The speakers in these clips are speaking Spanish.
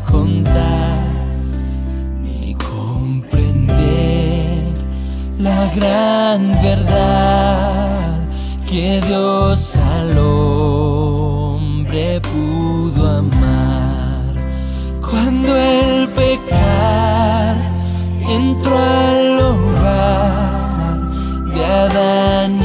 contar ni comprender la gran verdad que Dios al hombre pudo amar cuando el pecar entró al hogar de Adán.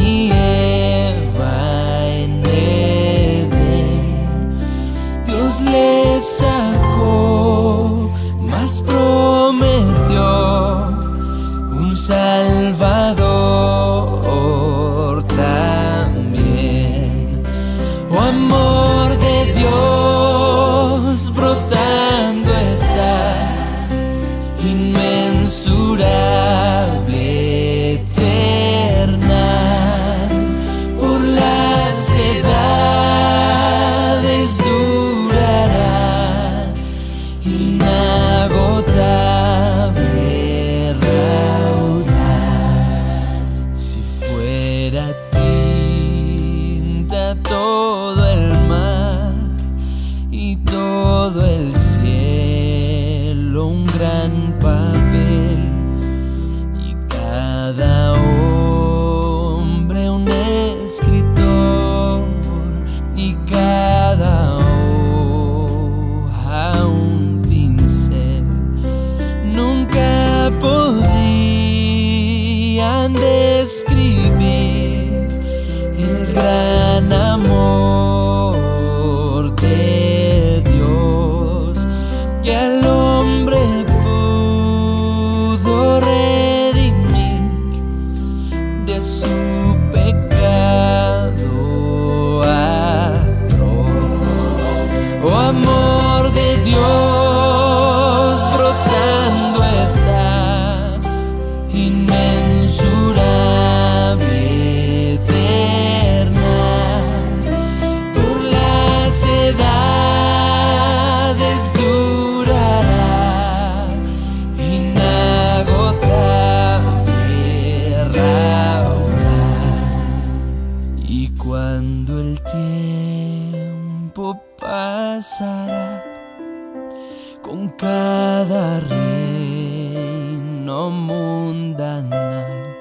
con cada reino mundanal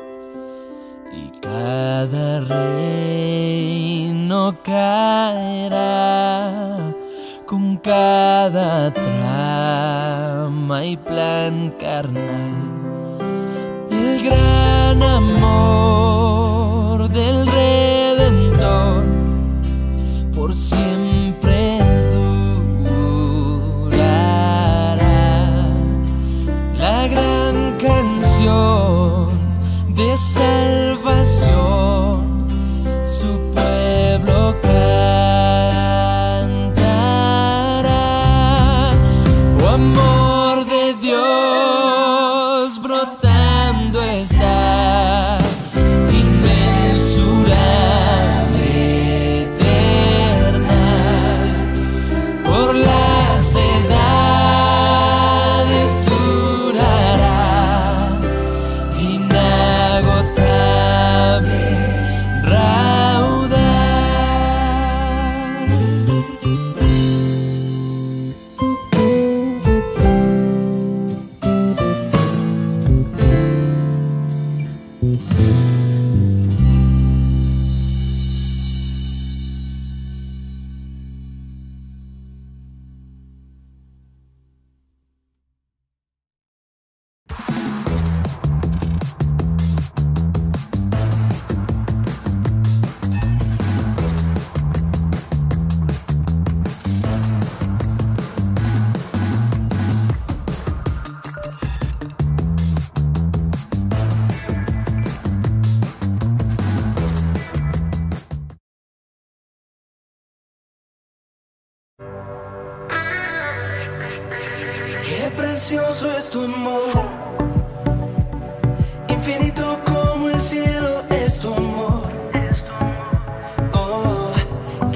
y cada reino caerá con cada trama y plan carnal. El gran amor del Redentor por siempre this and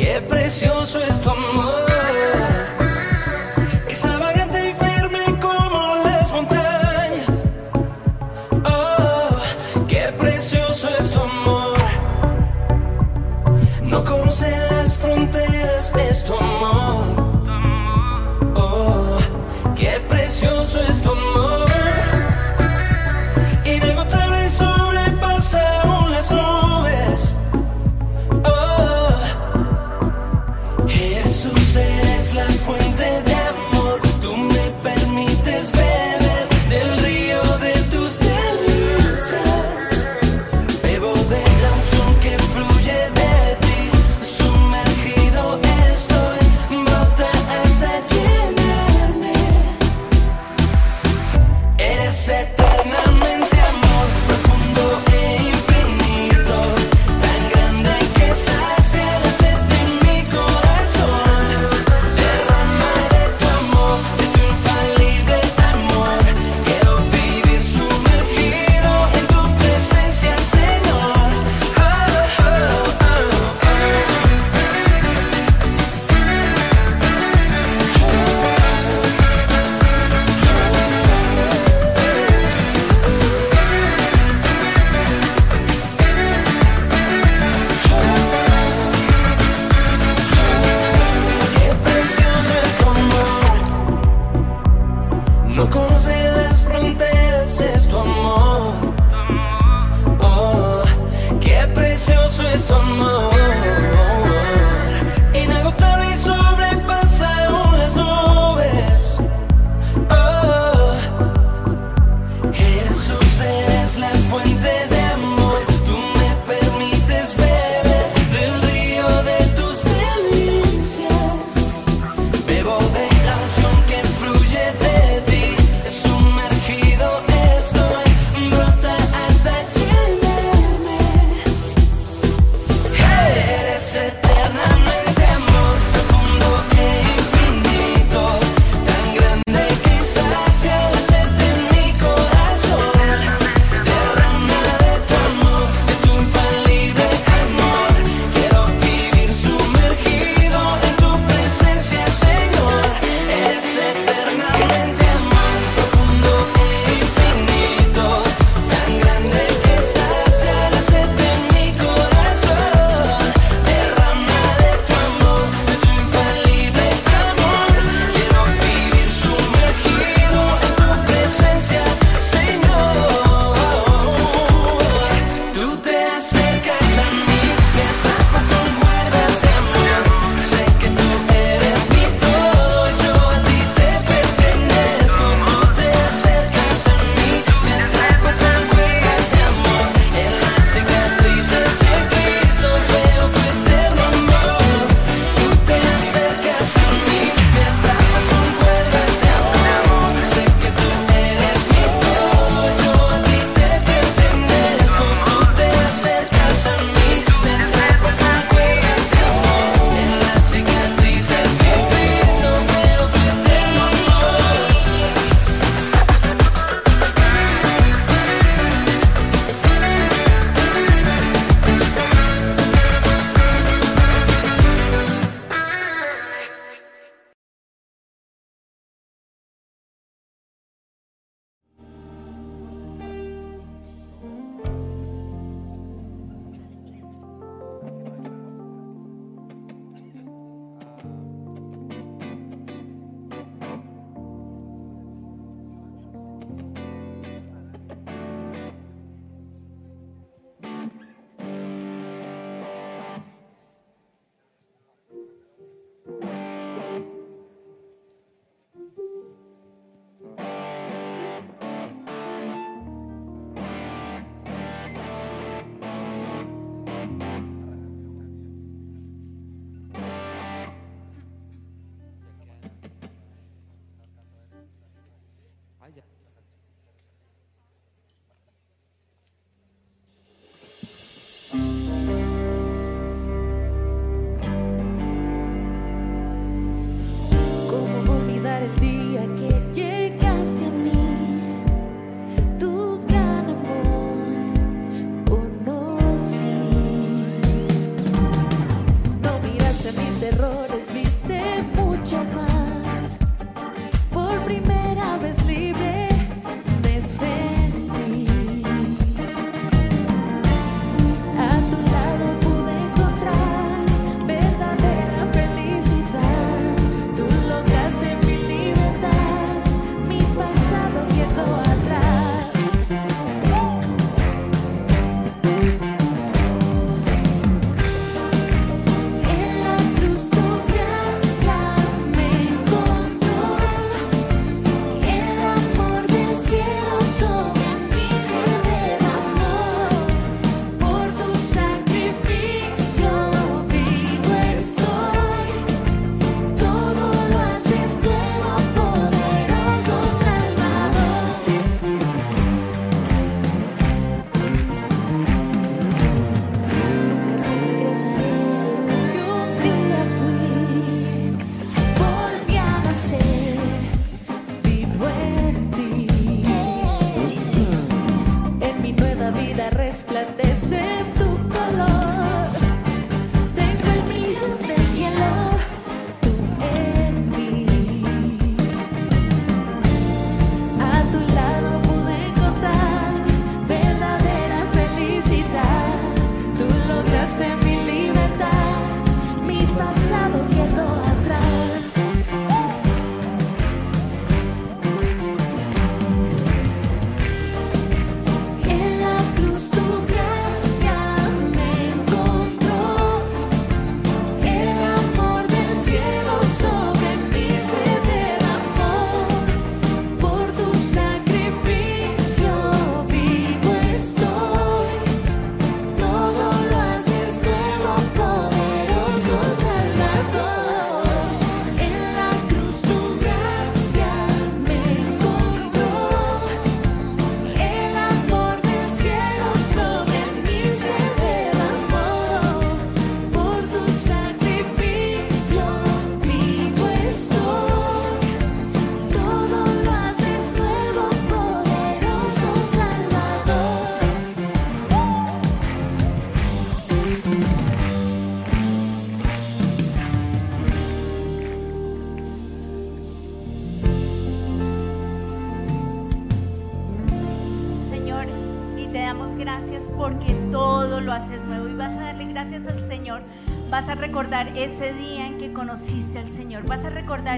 qué precioso es tu amor.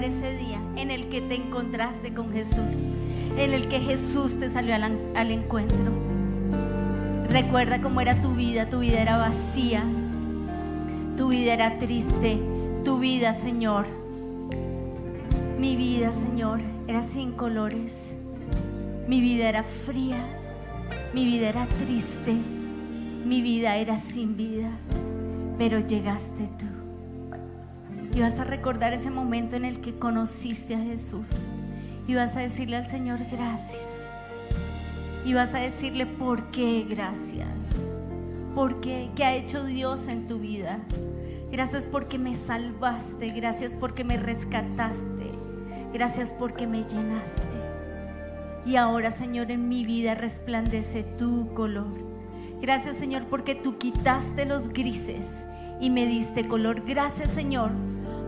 Ese día en el que te encontraste con Jesús. En el que Jesús te salió al, al encuentro. Recuerda cómo era tu vida. Tu vida era vacía. Tu vida era triste. Tu vida, Señor. Mi vida, Señor, era sin colores. Mi vida era fría. Mi vida era triste. Mi vida era sin vida pero llegaste tú. Y vas a recordar ese momento en el que conociste a Jesús. Y vas a decirle al Señor gracias. Y vas a decirle por qué gracias. ¿Por qué? ¿Qué ha hecho Dios en tu vida? Gracias porque me salvaste. Gracias porque me rescataste. Gracias porque me llenaste. Y ahora, Señor, en mi vida resplandece tu color Gracias Señor porque tú quitaste los grises y me diste color. Gracias Señor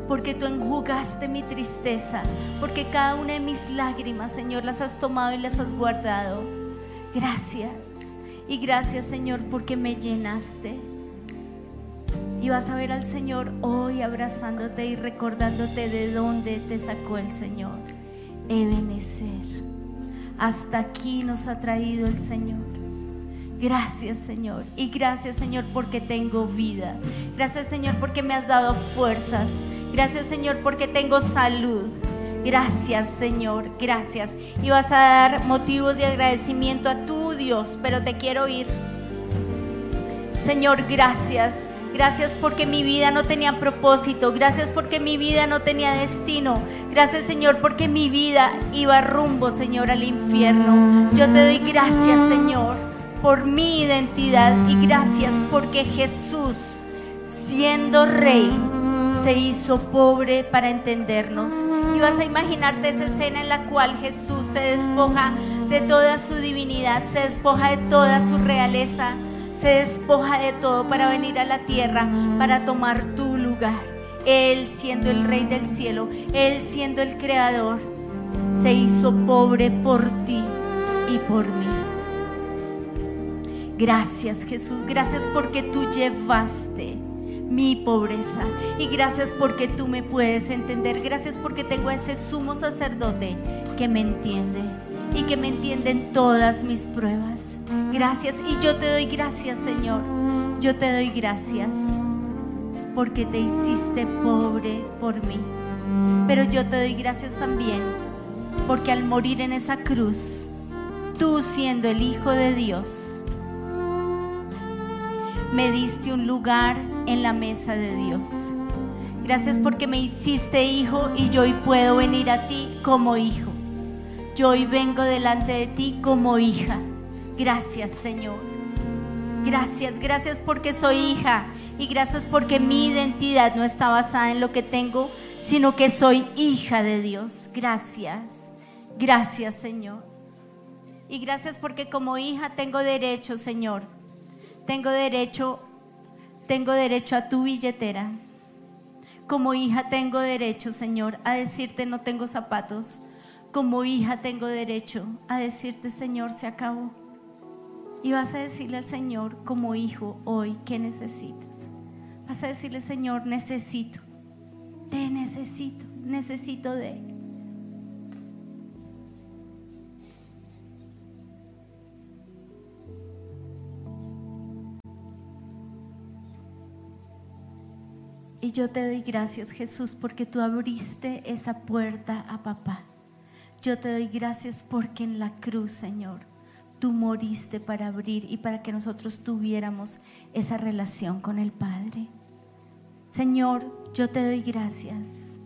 porque tú enjugaste mi tristeza, porque cada una de mis lágrimas, Señor, las has tomado y las has guardado. Gracias. Y gracias, Señor, porque me llenaste. Y vas a ver al Señor hoy abrazándote y recordándote de dónde te sacó el Señor. Ebenecer. Hasta aquí nos ha traído el Señor. Gracias Señor. Y gracias Señor porque tengo vida. Gracias Señor porque me has dado fuerzas. Gracias Señor porque tengo salud. Gracias Señor, gracias. Y vas a dar motivos de agradecimiento a tu Dios, pero te quiero oír. Señor, gracias. Gracias porque mi vida no tenía propósito. Gracias porque mi vida no tenía destino. Gracias Señor porque mi vida iba rumbo, Señor, al infierno. Yo te doy gracias, Señor por mi identidad y gracias porque Jesús, siendo rey, se hizo pobre para entendernos. Y vas a imaginarte esa escena en la cual Jesús se despoja de toda su divinidad, se despoja de toda su realeza, se despoja de todo para venir a la tierra, para tomar tu lugar. Él siendo el rey del cielo, Él siendo el creador, se hizo pobre por ti y por mí. Gracias Jesús, gracias porque tú llevaste mi pobreza y gracias porque tú me puedes entender, gracias porque tengo ese sumo sacerdote que me entiende y que me entiende en todas mis pruebas. Gracias y yo te doy gracias Señor, yo te doy gracias porque te hiciste pobre por mí. Pero yo te doy gracias también porque al morir en esa cruz, tú siendo el Hijo de Dios, me diste un lugar en la mesa de Dios. Gracias porque me hiciste hijo y yo hoy puedo venir a ti como hijo. Yo hoy vengo delante de ti como hija. Gracias Señor. Gracias, gracias porque soy hija y gracias porque mi identidad no está basada en lo que tengo, sino que soy hija de Dios. Gracias, gracias Señor. Y gracias porque como hija tengo derecho, Señor, tengo derecho, tengo derecho a tu billetera. Como hija tengo derecho, Señor, a decirte no tengo zapatos. Como hija tengo derecho a decirte, Señor, se acabó. Y vas a decirle al Señor como hijo hoy, ¿qué necesitas? Vas a decirle, Señor, necesito, te necesito, necesito de Y yo te doy gracias, Jesús, porque tú abriste esa puerta a papá. Yo te doy gracias porque en la cruz, Señor, tú moriste para abrir y para que nosotros tuviéramos esa relación con el Padre. Señor, yo te doy gracias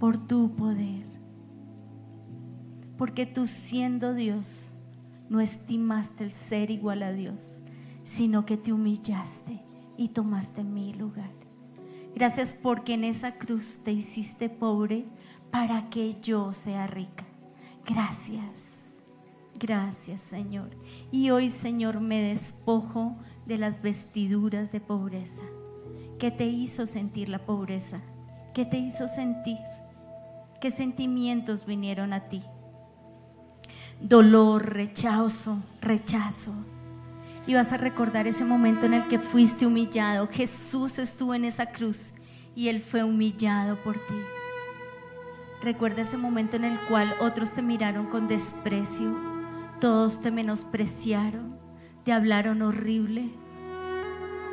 por tu poder. Porque tú siendo Dios, no estimaste el ser igual a Dios, sino que te humillaste y tomaste mi lugar. Gracias porque en esa cruz te hiciste pobre para que yo sea rica. Gracias. Gracias, Señor. Y hoy, Señor, me despojo de las vestiduras de pobreza. ¿Qué te hizo sentir la pobreza? ¿Qué te hizo sentir? ¿Qué sentimientos vinieron a ti? Dolor, rechazo, rechazo. Y vas a recordar ese momento en el que fuiste humillado. Jesús estuvo en esa cruz y Él fue humillado por ti. Recuerda ese momento en el cual otros te miraron con desprecio, todos te menospreciaron, te hablaron horrible.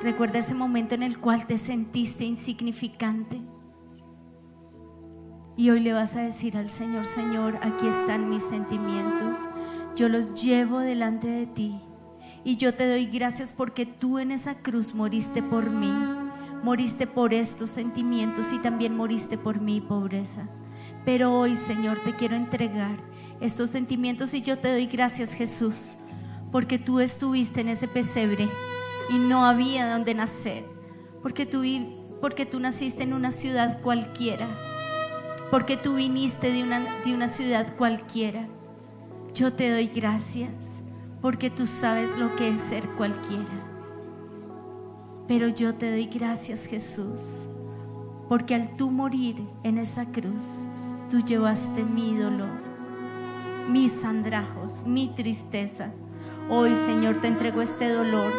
Recuerda ese momento en el cual te sentiste insignificante. Y hoy le vas a decir al Señor, Señor, aquí están mis sentimientos. Yo los llevo delante de ti. Y yo te doy gracias porque tú en esa cruz moriste por mí. Moriste por estos sentimientos y también moriste por mi pobreza. Pero hoy, Señor, te quiero entregar estos sentimientos y yo te doy gracias, Jesús, porque tú estuviste en ese pesebre y no había donde nacer. Porque tú, porque tú naciste en una ciudad cualquiera porque tú viniste de una, de una ciudad cualquiera. Yo te doy gracias porque tú sabes lo que es ser cualquiera. Pero yo te doy gracias Jesús porque al tú morir en esa cruz, tú llevaste mi dolor, mis andrajos, mi tristeza. Hoy Señor te entrego este dolor,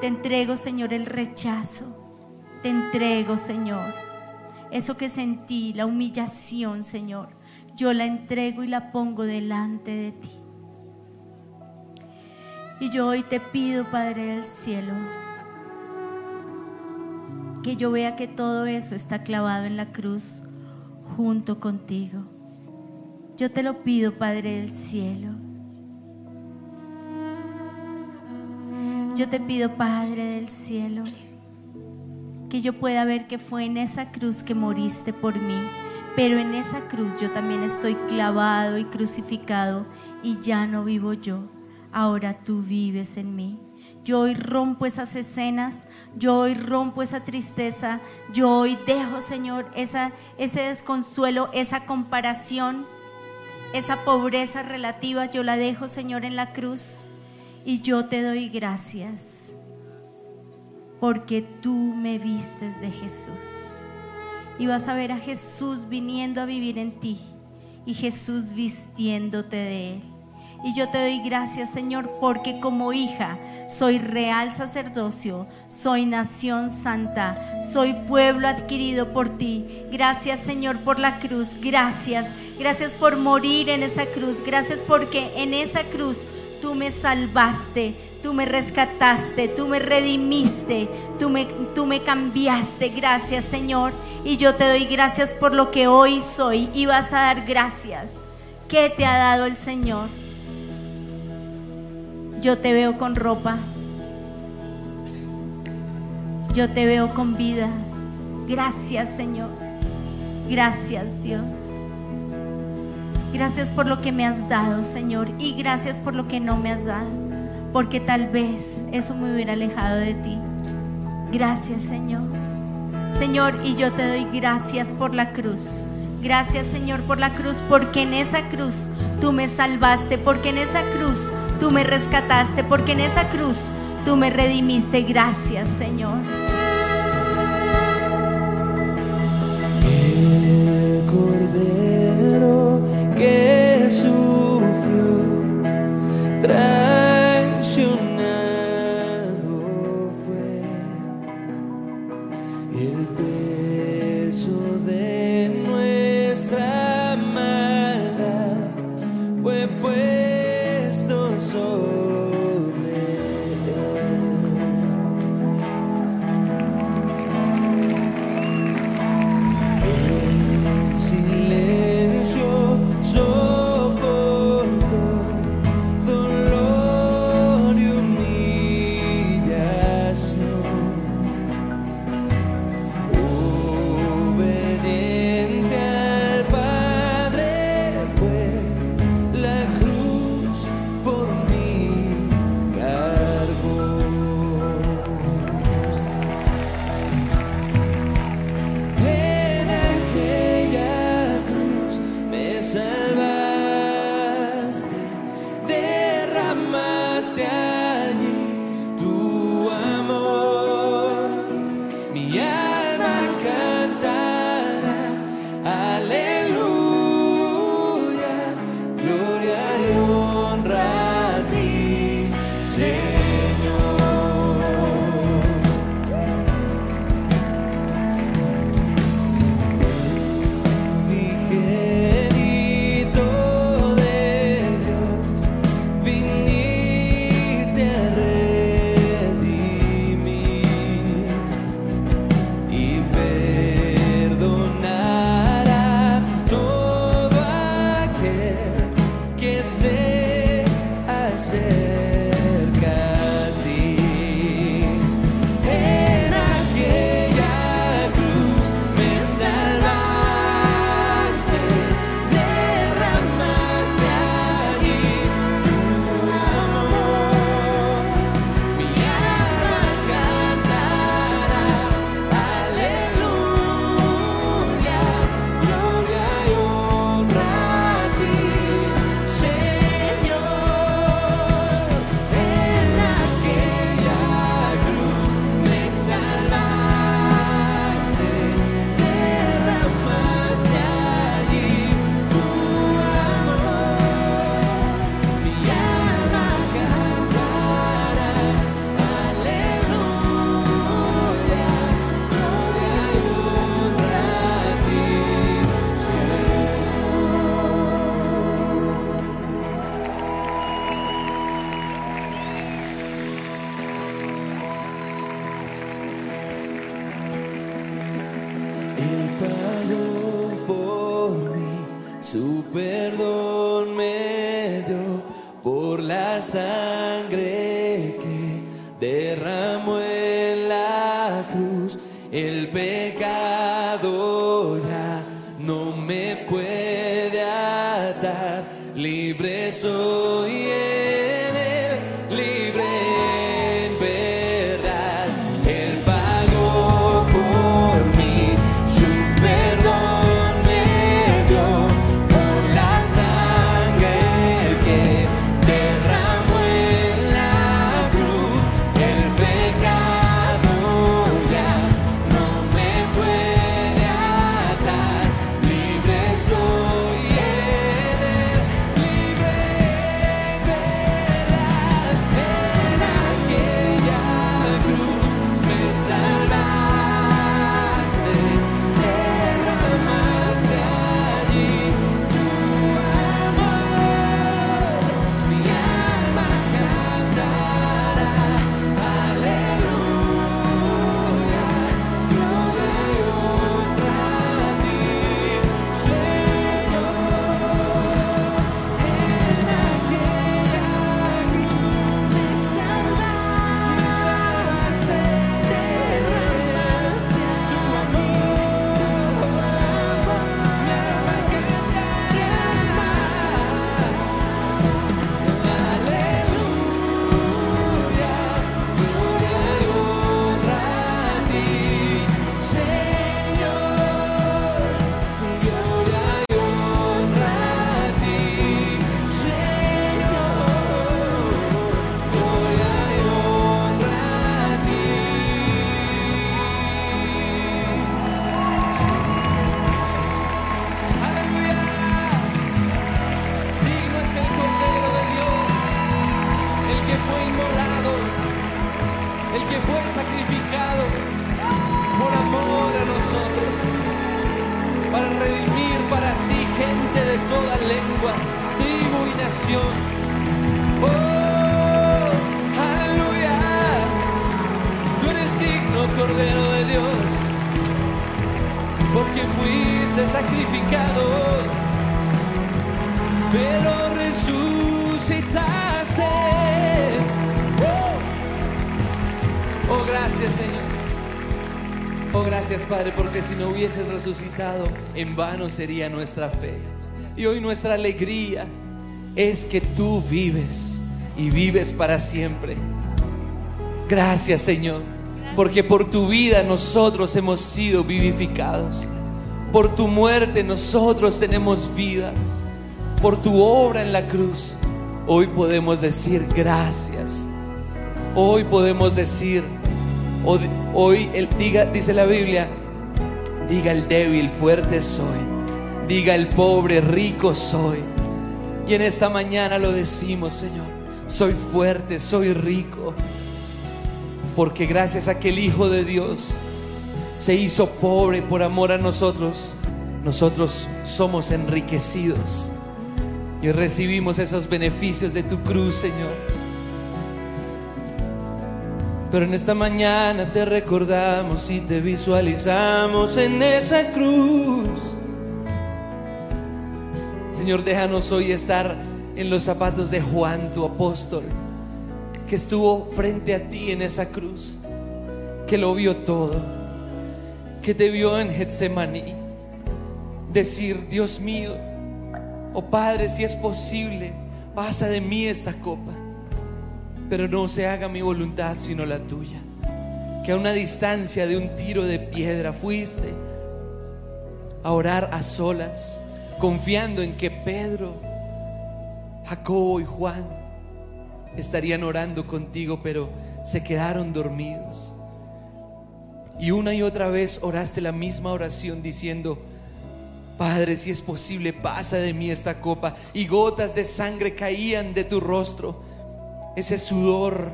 te entrego Señor el rechazo, te entrego Señor eso que sentí, la humillación, Señor, yo la entrego y la pongo delante de ti. Y yo hoy te pido, Padre del cielo, que yo vea que todo eso está clavado en la cruz junto contigo. Yo te lo pido, Padre del cielo. Yo te pido, Padre del cielo que yo pueda ver que fue en esa cruz que moriste por mí. Pero en esa cruz yo también estoy clavado y crucificado y ya no vivo yo. Ahora tú vives en mí. Yo hoy rompo esas escenas, yo hoy rompo esa tristeza, yo hoy dejo, Señor, esa, ese desconsuelo, esa comparación, esa pobreza relativa, yo la dejo, Señor, en la cruz y yo te doy gracias porque tú me vistes de Jesús. Y vas a ver a Jesús viniendo a vivir en ti y Jesús vistiéndote de Él. Y yo te doy gracias, Señor, porque como hija soy real sacerdocio, soy nación santa, soy pueblo adquirido por ti. Gracias, Señor, por la cruz. Gracias. Gracias por morir en esa cruz. Gracias porque en esa cruz tú me salvaste, tú me rescataste, tú me redimiste, tú me, tú me cambiaste. Gracias Señor. Y yo te doy gracias por lo que hoy soy y vas a dar gracias. ¿Qué te ha dado el Señor? Yo te veo con ropa. Yo te veo con vida. Gracias Señor. Gracias Dios. Gracias por lo que me has dado, Señor, y gracias por lo que no me has dado, porque tal vez eso me hubiera alejado de ti. Gracias, Señor. Señor, y yo te doy gracias por la cruz. Gracias, Señor, por la cruz, porque en esa cruz tú me salvaste, porque en esa cruz tú me rescataste, porque en esa cruz tú me redimiste. Gracias, Señor. En vano sería nuestra fe. Y hoy nuestra alegría es que tú vives y vives para siempre. Gracias Señor, porque por tu vida nosotros hemos sido vivificados. Por tu muerte nosotros tenemos vida por tu obra en la cruz, hoy podemos decir gracias. Hoy podemos decir, hoy, el, diga, dice la Biblia, diga el débil, fuerte soy. Diga el pobre, rico soy. Y en esta mañana lo decimos, Señor. Soy fuerte, soy rico. Porque gracias a que el Hijo de Dios se hizo pobre por amor a nosotros, nosotros somos enriquecidos y recibimos esos beneficios de tu cruz, Señor. Pero en esta mañana te recordamos y te visualizamos en esa cruz. Señor, déjanos hoy estar en los zapatos de Juan, tu apóstol, que estuvo frente a ti en esa cruz, que lo vio todo, que te vio en Getsemaní, decir, Dios mío, Oh Padre, si es posible, pasa de mí esta copa, pero no se haga mi voluntad sino la tuya. Que a una distancia de un tiro de piedra fuiste a orar a solas, confiando en que Pedro, Jacobo y Juan estarían orando contigo, pero se quedaron dormidos. Y una y otra vez oraste la misma oración diciendo, Padre, si es posible, pasa de mí esta copa. Y gotas de sangre caían de tu rostro. Ese sudor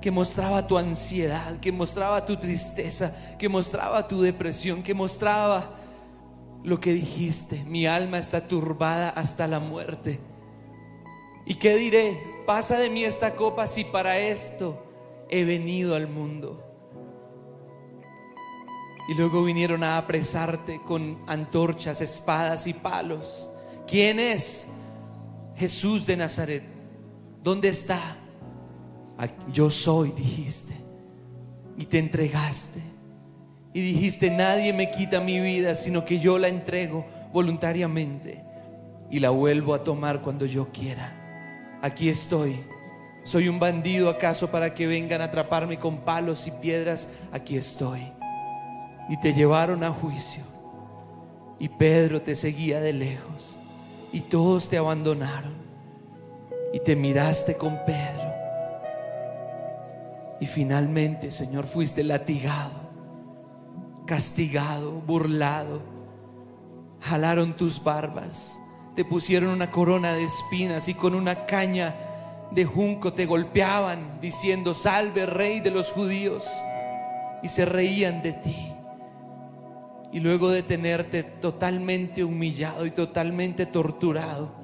que mostraba tu ansiedad, que mostraba tu tristeza, que mostraba tu depresión, que mostraba lo que dijiste. Mi alma está turbada hasta la muerte. ¿Y qué diré? Pasa de mí esta copa si para esto he venido al mundo. Y luego vinieron a apresarte con antorchas, espadas y palos. ¿Quién es? Jesús de Nazaret. ¿Dónde está? Yo soy, dijiste. Y te entregaste. Y dijiste, nadie me quita mi vida, sino que yo la entrego voluntariamente. Y la vuelvo a tomar cuando yo quiera. Aquí estoy. ¿Soy un bandido acaso para que vengan a atraparme con palos y piedras? Aquí estoy. Y te llevaron a juicio. Y Pedro te seguía de lejos. Y todos te abandonaron. Y te miraste con Pedro. Y finalmente, Señor, fuiste latigado, castigado, burlado. Jalaron tus barbas. Te pusieron una corona de espinas y con una caña de junco te golpeaban diciendo, salve rey de los judíos. Y se reían de ti. Y luego de tenerte totalmente humillado y totalmente torturado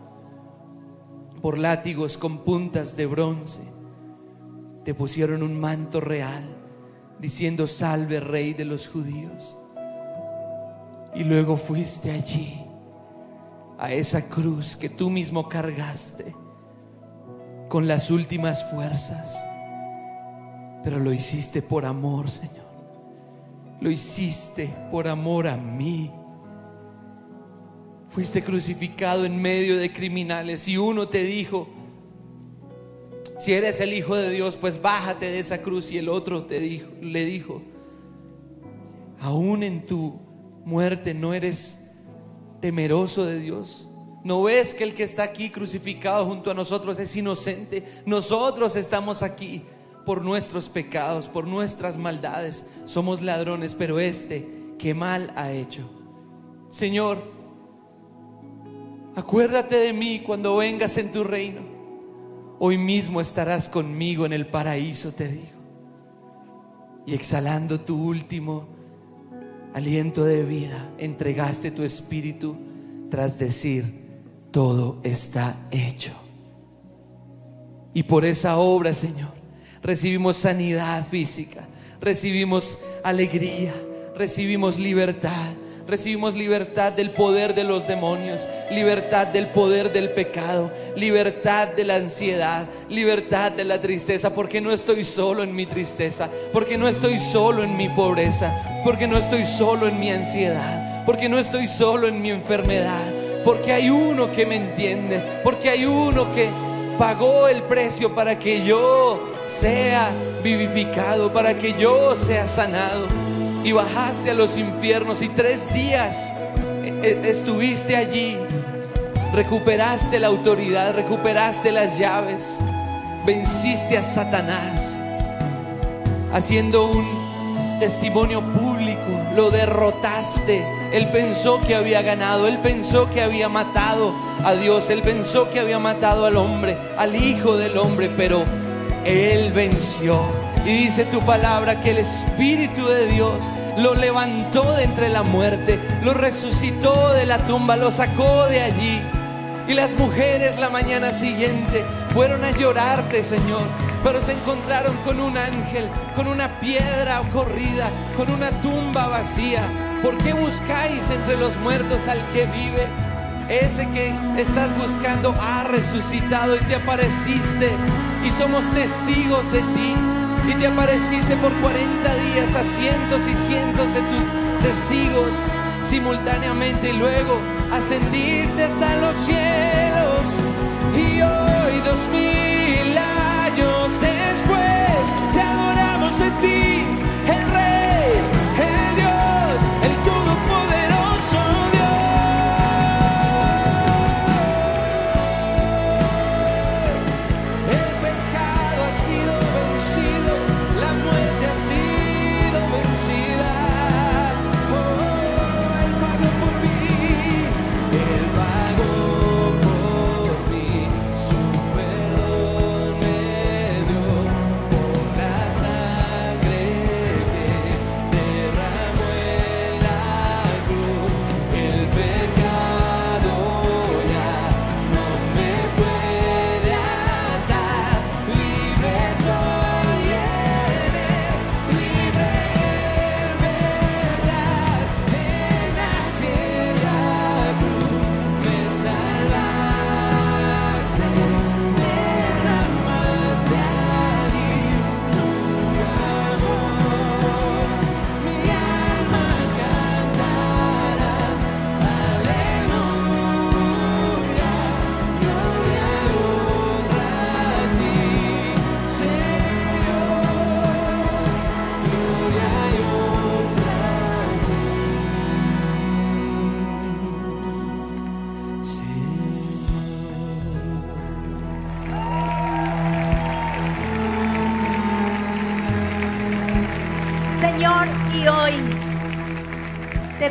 por látigos con puntas de bronce, te pusieron un manto real diciendo, salve rey de los judíos. Y luego fuiste allí, a esa cruz que tú mismo cargaste con las últimas fuerzas. Pero lo hiciste por amor, Señor. Lo hiciste por amor a mí. Fuiste crucificado en medio de criminales y uno te dijo, si eres el Hijo de Dios, pues bájate de esa cruz. Y el otro te dijo, le dijo, aún en tu muerte no eres temeroso de Dios. ¿No ves que el que está aquí crucificado junto a nosotros es inocente? Nosotros estamos aquí por nuestros pecados, por nuestras maldades. Somos ladrones, pero este, ¿qué mal ha hecho? Señor, acuérdate de mí cuando vengas en tu reino. Hoy mismo estarás conmigo en el paraíso, te digo. Y exhalando tu último aliento de vida, entregaste tu espíritu tras decir, todo está hecho. Y por esa obra, Señor, recibimos sanidad física, recibimos alegría, recibimos libertad, recibimos libertad del poder de los demonios, libertad del poder del pecado, libertad de la ansiedad, libertad de la tristeza, porque no estoy solo en mi tristeza, porque no estoy solo en mi pobreza, porque no estoy solo en mi ansiedad, porque no estoy solo en mi enfermedad porque hay uno que me entiende, porque hay uno que pagó el precio para que yo sea vivificado, para que yo sea sanado. Y bajaste a los infiernos y tres días eh, eh, estuviste allí, recuperaste la autoridad, recuperaste las llaves, venciste a Satanás, haciendo un testimonio público, lo derrotaste. Él pensó que había ganado, él pensó que había matado a Dios, él pensó que había matado al hombre, al Hijo del hombre, pero él venció. Y dice tu palabra que el Espíritu de Dios lo levantó de entre la muerte, lo resucitó de la tumba, lo sacó de allí. Y las mujeres la mañana siguiente fueron a llorarte, Señor, pero se encontraron con un ángel, con una piedra corrida, con una tumba vacía. ¿Por qué buscáis entre los muertos al que vive? Ese que estás buscando ha resucitado y te apareciste y somos testigos de ti. Y te apareciste por 40 días a cientos y cientos de tus testigos simultáneamente. Y luego ascendiste hasta los cielos. Y hoy dos mil años después te adoramos en ti,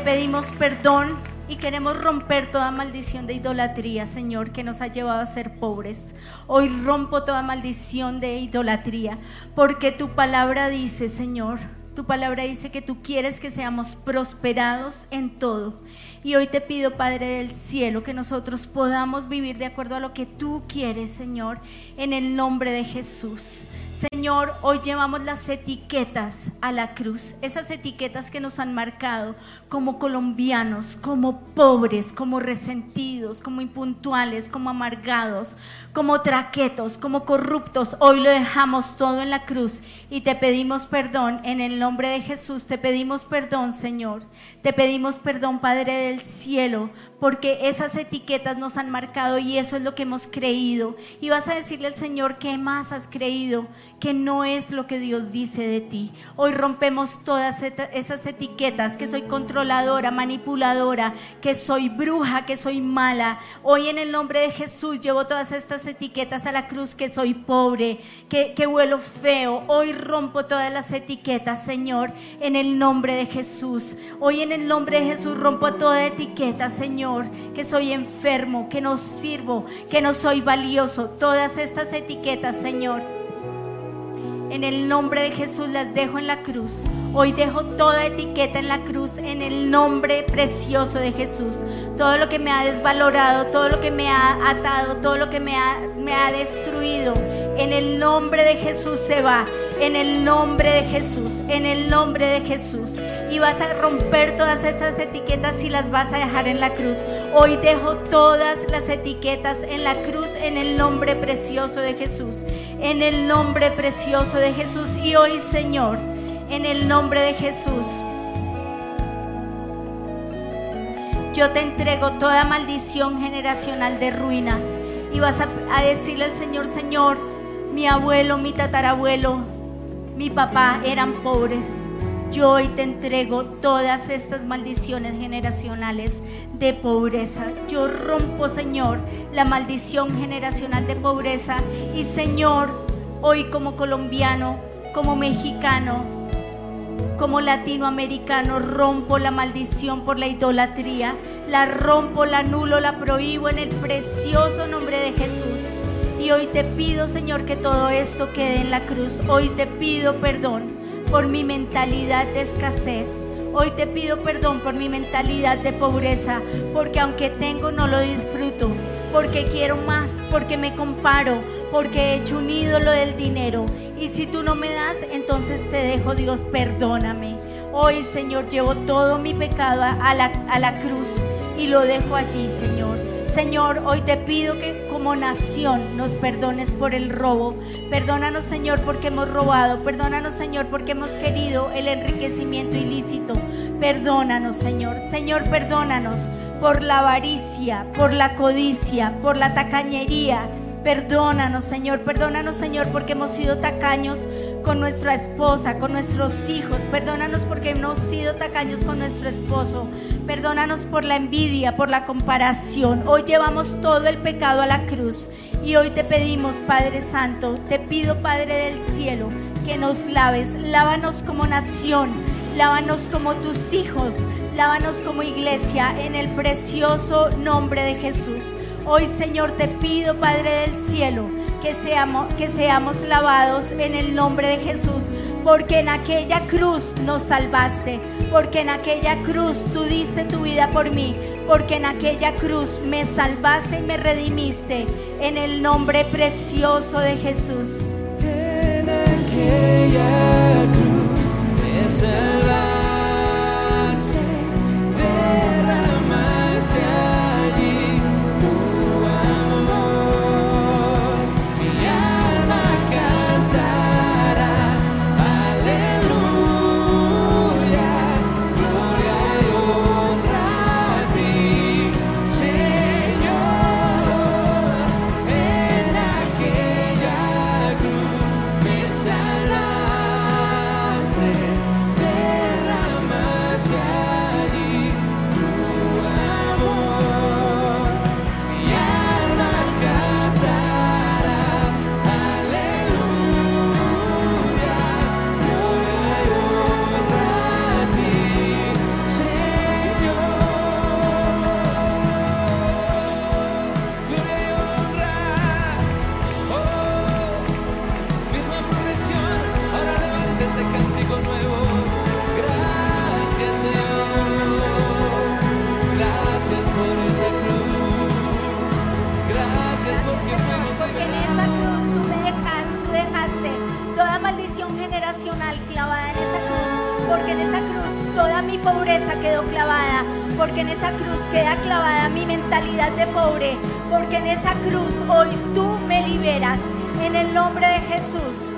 pedimos perdón y queremos romper toda maldición de idolatría, Señor, que nos ha llevado a ser pobres. Hoy rompo toda maldición de idolatría, porque tu palabra dice, Señor, tu palabra dice que tú quieres que seamos prosperados en todo. Y hoy te pido, Padre del cielo, que nosotros podamos vivir de acuerdo a lo que tú quieres, Señor, en el nombre de Jesús. Señor, hoy llevamos las etiquetas a la cruz, esas etiquetas que nos han marcado como colombianos, como pobres, como resentidos, como impuntuales, como amargados, como traquetos, como corruptos. Hoy lo dejamos todo en la cruz y te pedimos perdón en el nombre de Jesús. Te pedimos perdón, Señor. Te pedimos perdón, Padre del cielo, porque esas etiquetas nos han marcado y eso es lo que hemos creído. Y vas a decirle al Señor, ¿qué más has creído? Que no es lo que Dios dice de ti. Hoy rompemos todas esas etiquetas, que soy controladora, manipuladora, que soy bruja, que soy mala. Hoy en el nombre de Jesús llevo todas estas etiquetas a la cruz, que soy pobre, que, que huelo feo. Hoy rompo todas las etiquetas, Señor, en el nombre de Jesús. Hoy en el nombre de Jesús rompo toda etiqueta, Señor, que soy enfermo, que no sirvo, que no soy valioso. Todas estas etiquetas, Señor. En el nombre de Jesús las dejo en la cruz. Hoy dejo toda etiqueta en la cruz en el nombre precioso de Jesús. Todo lo que me ha desvalorado, todo lo que me ha atado, todo lo que me ha, me ha destruido, en el nombre de Jesús se va. En el nombre de Jesús, en el nombre de Jesús. Y vas a romper todas estas etiquetas y las vas a dejar en la cruz. Hoy dejo todas las etiquetas en la cruz en el nombre precioso de Jesús. En el nombre precioso de Jesús. Y hoy, Señor, en el nombre de Jesús. Yo te entrego toda maldición generacional de ruina. Y vas a, decirle al Señor, Señor, mi abuelo, mi tatarabuelo, mi papá eran pobres. Yo hoy te entrego todas estas maldiciones generacionales de pobreza. Yo rompo, Señor, la maldición generacional de pobreza. Y Señor, hoy como colombiano, como mexicano, como latinoamericano, rompo la maldición por la idolatría. La rompo, la anulo, la prohíbo en el precioso nombre de Jesús. Y hoy te pido, Señor, que todo esto quede en la cruz. Hoy te pido perdón por mi mentalidad de escasez. Hoy te pido perdón por mi mentalidad de pobreza, porque aunque tengo no lo disfruto, porque quiero más, porque me comparo, porque he hecho un ídolo del dinero. Y si tú no me das, entonces te dejo, Dios, perdóname. Hoy, Señor, llevo todo mi pecado a la, a la cruz y lo dejo allí, Señor. Señor, hoy te pido que como nación nos perdones por el robo. Perdónanos, Señor, porque hemos robado. Perdónanos, Señor, porque hemos querido el enriquecimiento ilícito. Perdónanos, Señor. Señor, perdónanos por la avaricia, por la codicia, por la tacañería Perdónanos, Señor, perdónanos, Señor, porque hemos sido tacaños con nuestra esposa, con nuestros hijos. Perdónanos porque hemos sido tacaños con nuestro esposo. Perdónanos por la envidia, por la comparación. Hoy llevamos todo el pecado a la cruz y hoy te pedimos, Padre Santo, te pido, Padre del cielo, que nos laves. Lávanos como nación, lávanos como tus hijos, lávanos como iglesia en el precioso nombre de Jesús. Hoy, Señor, te pido, Padre del cielo, que seamos, que seamos lavados en el nombre de Jesús. Porque en aquella cruz nos salvaste, porque en aquella cruz tú diste tu vida por mí, porque en aquella cruz me salvaste y me redimiste, en el nombre precioso de Jesús. En aquella cruz me salvaste. En esa cruz queda clavada mi mentalidad de pobre, porque en esa cruz hoy tú me liberas. En el nombre de Jesús.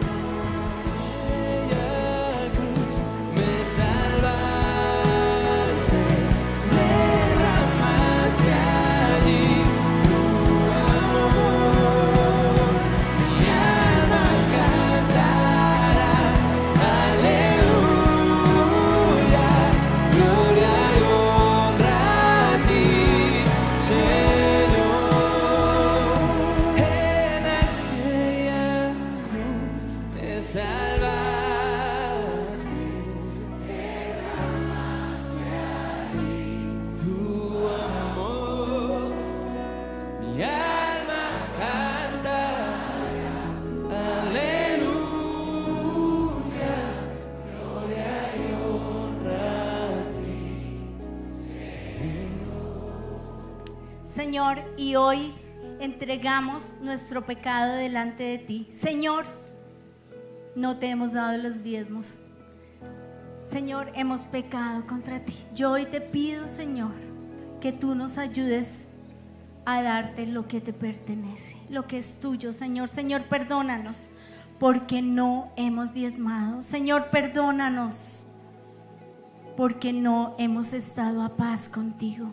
Nuestro pecado delante de ti. Señor, no te hemos dado los diezmos. Señor, hemos pecado contra ti. Yo hoy te pido, Señor, que tú nos ayudes a darte lo que te pertenece, lo que es tuyo, Señor. Señor, perdónanos porque no hemos diezmado. Señor, perdónanos porque no hemos estado a paz contigo.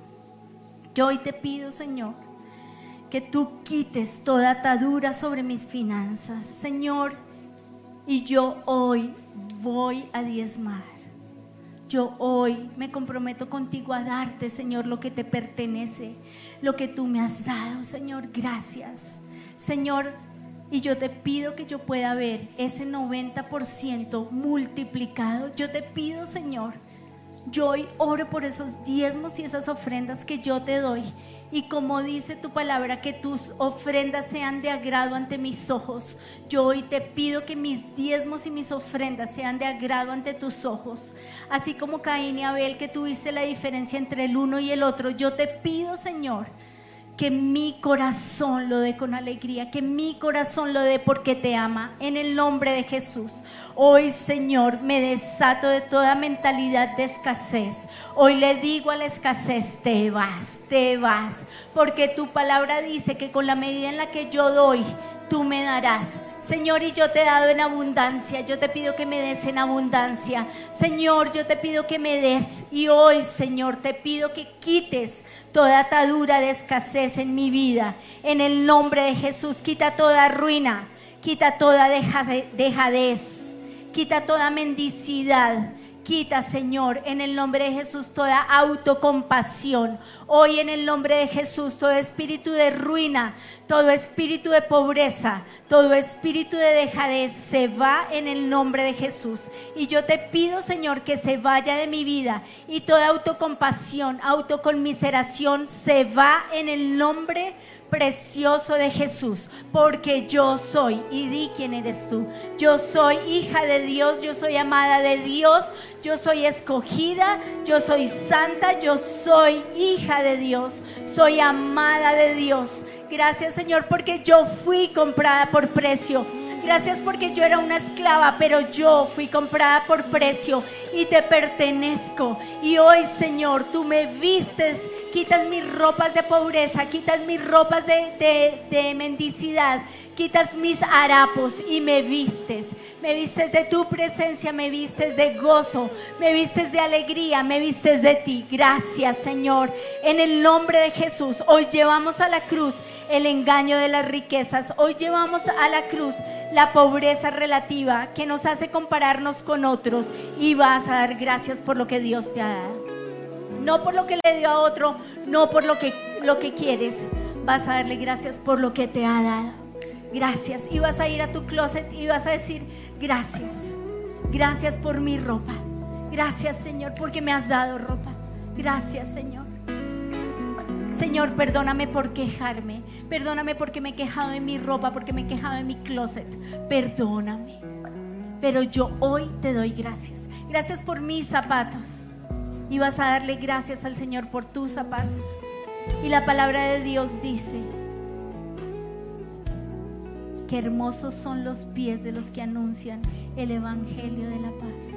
Yo hoy te pido, Señor, que tú quites toda atadura sobre mis finanzas, Señor, y yo hoy voy a diezmar. Yo hoy me comprometo contigo a darte, Señor, lo que te pertenece, lo que tú me has dado, Señor. Gracias. Señor, y yo te pido que yo pueda ver ese 90% multiplicado. Yo te pido, Señor, yo hoy oro por esos diezmos y esas ofrendas que yo te doy. Y como dice tu palabra, que tus ofrendas sean de agrado ante mis ojos. Yo hoy te pido que mis diezmos y mis ofrendas sean de agrado ante tus ojos. Así como Caín y Abel, que tuviste la diferencia entre el uno y el otro. Yo te pido, Señor, que mi corazón lo dé con alegría, que mi corazón lo dé porque te ama, en el nombre de Jesús. Hoy, Señor, me desato de toda mentalidad de escasez. Hoy le digo a la escasez, te vas, te vas, porque tu palabra dice que con la medida en la que yo doy, tú me darás. Señor, y yo te he dado en abundancia. Yo te pido que me des en abundancia. Señor, yo te pido que me des. Y hoy, Señor, te pido que quites toda atadura de escasez en mi vida. En el nombre de Jesús, quita toda ruina. Quita toda dejadez. Quita toda mendicidad Quita, Señor, en el nombre de Jesús toda autocompasión. Hoy en el nombre de Jesús todo espíritu de ruina, todo espíritu de pobreza, todo espíritu de dejadez se va en el nombre de Jesús. Y yo te pido, Señor, que se vaya de mi vida y toda autocompasión, autoconmiseración se va en el nombre precioso de Jesús, porque yo soy, y di quién eres tú, yo soy hija de Dios, yo soy amada de Dios, yo soy escogida, yo soy santa, yo soy hija de Dios, soy amada de Dios. Gracias Señor, porque yo fui comprada por precio. Gracias porque yo era una esclava, pero yo fui comprada por precio y te pertenezco. Y hoy, Señor, tú me vistes quitas mis ropas de pobreza, quitas mis ropas de, mendicidad, quitas mis harapos y me vistes. Me vistes de tu presencia, me vistes de gozo, me vistes de alegría, me vistes de ti. Gracias Señor. En el nombre de Jesús, hoy llevamos a la cruz el engaño de las riquezas. Hoy llevamos a la cruz la pobreza relativa que nos hace compararnos con otros y vas a dar gracias por lo que Dios te ha dado no por lo que le dio a otro, no por lo que, lo que quieres. Vas a darle gracias por lo que te ha dado. Gracias. Y vas a ir a tu closet y vas a decir, gracias. Gracias por mi ropa. Gracias, Señor, porque me has dado ropa. Gracias, Señor. Señor, perdóname por quejarme. Perdóname porque me he quejado de mi ropa, porque me he quejado de mi closet. Perdóname. Pero yo hoy te doy gracias. Gracias por mis zapatos y vas a darle gracias al Señor por tus zapatos. Y la palabra de Dios dice que hermosos son los pies de los que anuncian el Evangelio de la paz.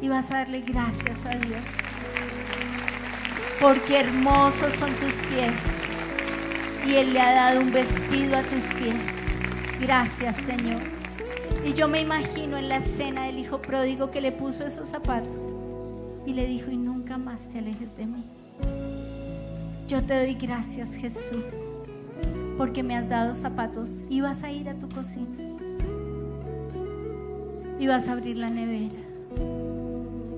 Y vas a darle gracias a Dios. Porque hermosos son tus pies. Y Él le ha dado un vestido a tus pies. Gracias Señor. Y yo me imagino en la escena del hijo pródigo que le puso esos zapatos y le dijo, y nunca más te alejes de mí. Yo te doy gracias Jesús porque me has dado zapatos y vas a ir a tu cocina y vas a abrir la nevera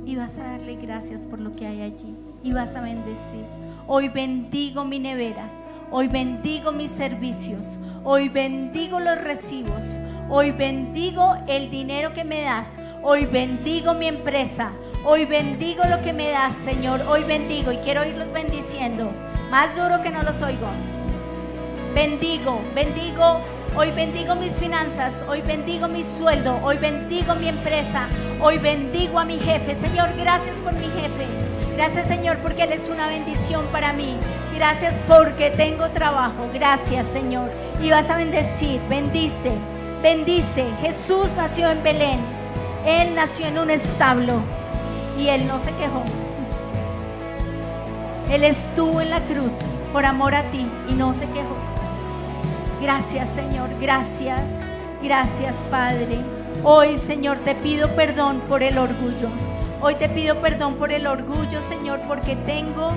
y vas a darle gracias por lo que hay allí y vas a bendecir. Hoy bendigo mi nevera. Hoy bendigo mis servicios. Hoy bendigo los recibos. Hoy bendigo el dinero que me das. Hoy bendigo mi empresa. Hoy bendigo lo que me das, Señor. Hoy bendigo y quiero irlos bendiciendo. Más duro que no los oigo. Bendigo, bendigo. Hoy bendigo mis finanzas, hoy bendigo mi sueldo, hoy bendigo mi empresa, hoy bendigo a mi jefe. Señor, gracias por mi jefe. Gracias Señor porque Él es una bendición para mí. Gracias porque tengo trabajo. Gracias Señor. Y vas a bendecir, bendice, bendice. Jesús nació en Belén. Él nació en un establo y Él no se quejó. Él estuvo en la cruz por amor a ti y no se quejó. Gracias Señor, gracias, gracias Padre. Hoy Señor te pido perdón por el orgullo. Hoy te pido perdón por el orgullo Señor porque tengo,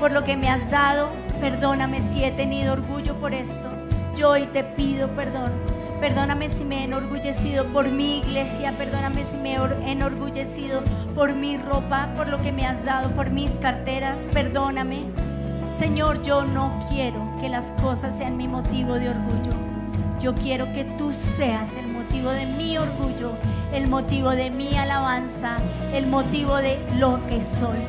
por lo que me has dado. Perdóname si he tenido orgullo por esto. Yo hoy te pido perdón. Perdóname si me he enorgullecido por mi iglesia. Perdóname si me he enorgullecido por mi ropa, por lo que me has dado, por mis carteras. Perdóname. Señor, yo no quiero que las cosas sean mi motivo de orgullo. Yo quiero que tú seas el motivo de mi orgullo, el motivo de mi alabanza, el motivo de lo que soy.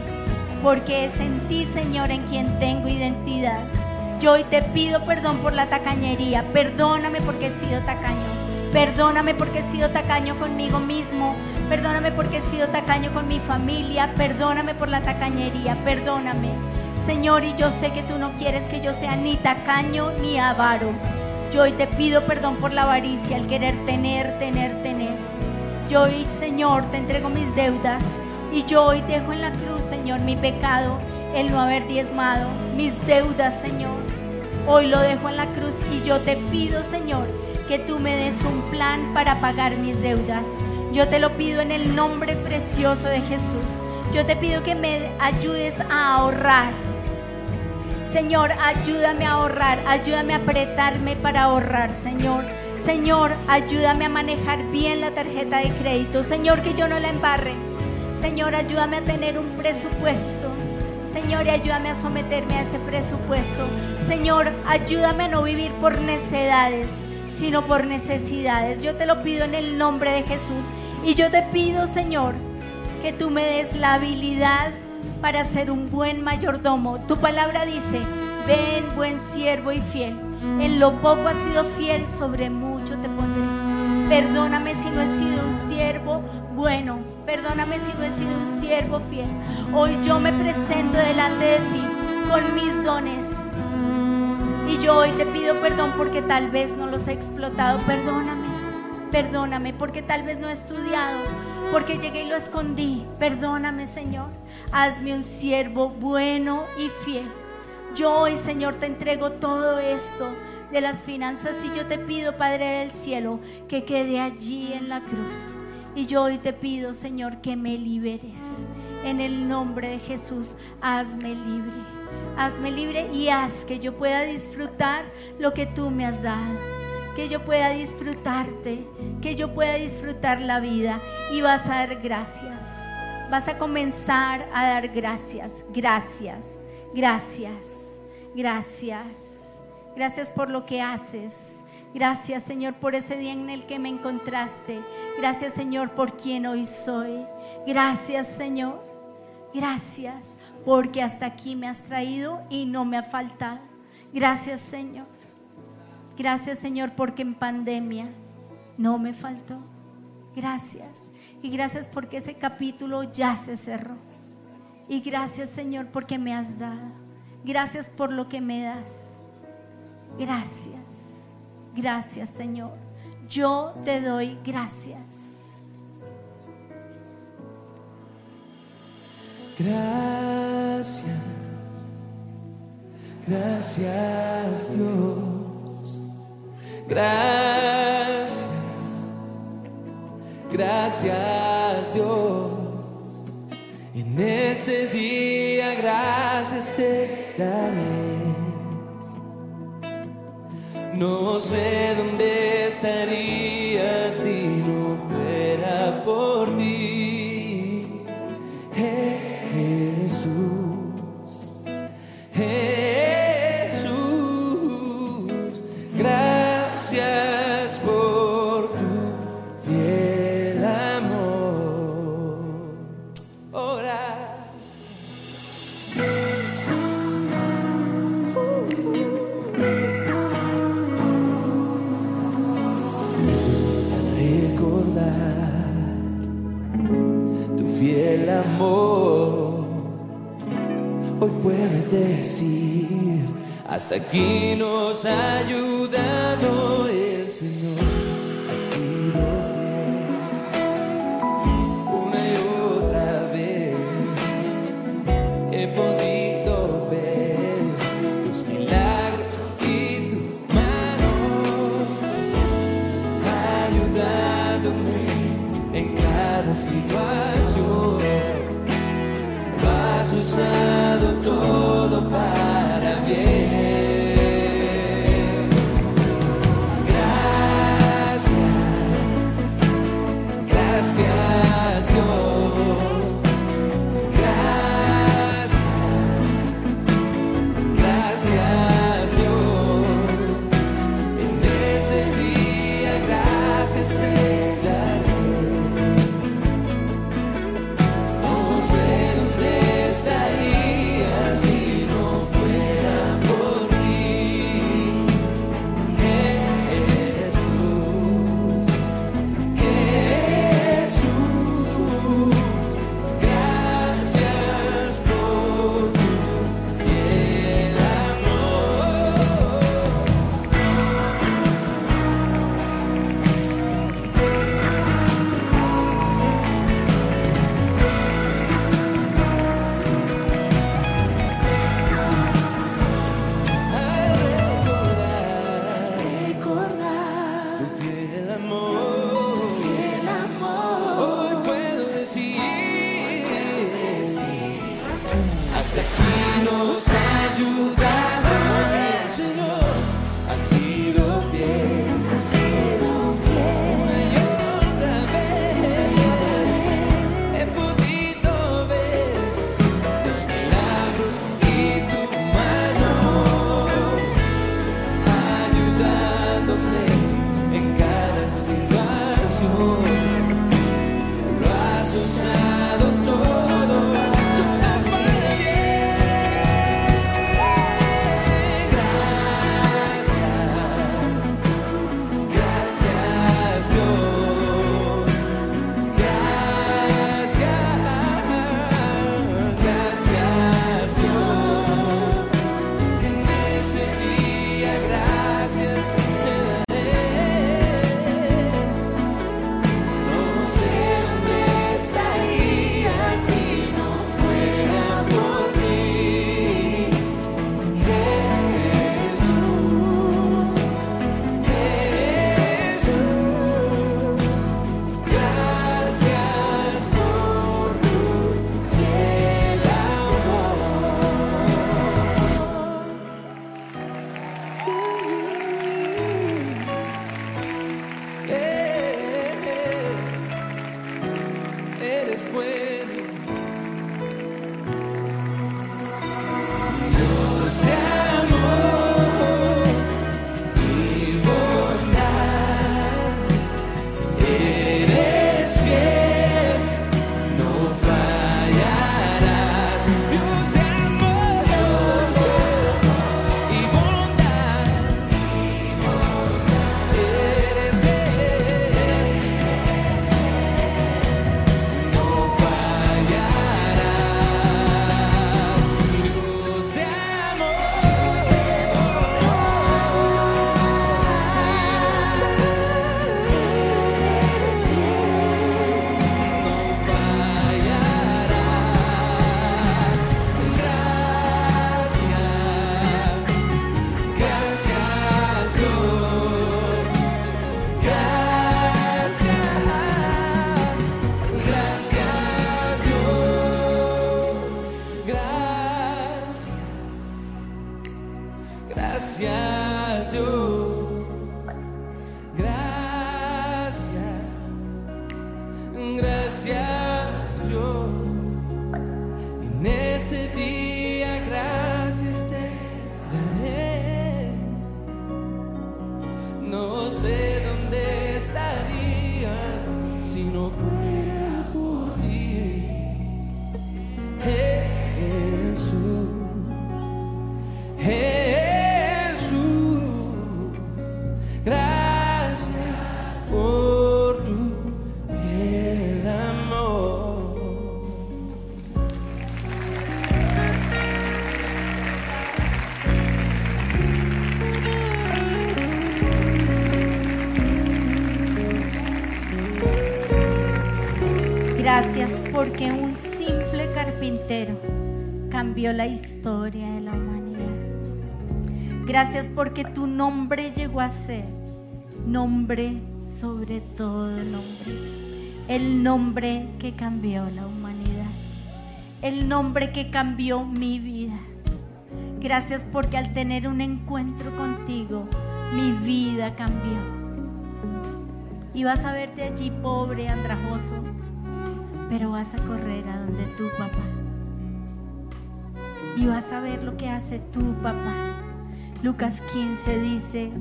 Porque es en ti, Señor, en quien tengo identidad. Yo hoy te pido perdón por la tacañería. Perdóname porque he sido tacaño. Perdóname porque he sido tacaño conmigo mismo. Perdóname porque he sido tacaño con mi familia. Perdóname por la tacañería. Perdóname. Señor, y yo sé que tú no quieres que yo sea ni tacaño ni avaro. Yo hoy te pido perdón por la avaricia, el querer tener, tener, tener. Yo hoy, Señor, te entrego mis deudas y yo hoy dejo en la cruz, Señor, mi pecado, el no haber diezmado, mis deudas, Señor. Hoy lo dejo en la cruz y yo te pido, Señor, que tú me des un plan para pagar mis deudas. Yo te lo pido en el nombre precioso de Jesús. Yo te pido que me ayudes a ahorrar. Señor, ayúdame a ahorrar, ayúdame a apretarme para ahorrar, Señor. Señor, ayúdame a manejar bien la tarjeta de crédito. Señor, que yo no la embarre. Señor, ayúdame a tener un presupuesto. Señor, y ayúdame a someterme a ese presupuesto. Señor, ayúdame a no vivir por necedades, sino por necesidades. Yo te lo pido en el nombre de Jesús. Y yo te pido, Señor, que tú me des la habilidad para ser un buen mayordomo. Tu palabra dice, ven buen siervo y fiel. En lo poco has sido fiel, sobre mucho te pondré. Perdóname si no he sido un siervo bueno. Perdóname si no he sido un siervo fiel. Hoy yo me presento delante de ti con mis dones. Y yo hoy te pido perdón porque tal vez no los he explotado. Perdóname. Perdóname porque tal vez no he estudiado porque llegué y lo escondí. Perdóname, Señor. Hazme un siervo bueno y fiel. Yo hoy, Señor, te entrego todo esto de las finanzas y yo te pido, Padre del cielo, que quede allí en la cruz. Y yo hoy te pido, Señor, que me liberes. En el nombre de Jesús, hazme libre. Hazme libre y haz que yo pueda disfrutar lo que tú me has dado que yo pueda disfrutarte, que yo pueda disfrutar la vida y vas a dar gracias. Vas a comenzar a dar gracias, gracias, gracias, gracias. Gracias por lo que haces. Gracias Señor por ese día en el que me encontraste. Gracias Señor por quien hoy soy. Gracias Señor. Gracias porque hasta aquí me has traído y no me ha faltado. Gracias Señor. Gracias Señor porque en pandemia no me faltó. Gracias. Y gracias porque ese capítulo ya se cerró. Y gracias Señor porque me has dado. Gracias por lo que me das. Gracias. Gracias Señor. Yo te doy gracias. Gracias. Gracias Dios. Gracias. Gracias Dios. En este día gracias te daré. No sé dónde estaría hasta aquí nos ayuda. Porque un simple carpintero cambió la historia de la humanidad. Gracias porque tu nombre llegó a ser nombre sobre todo nombre. El nombre que cambió la humanidad. El nombre que cambió mi vida. Gracias porque al tener un encuentro contigo, mi vida cambió. Y vas a verte allí pobre, andrajoso, pero vas a correr a donde tu papá. Y vas a ver lo que hace tu papá. Lucas 15 dice,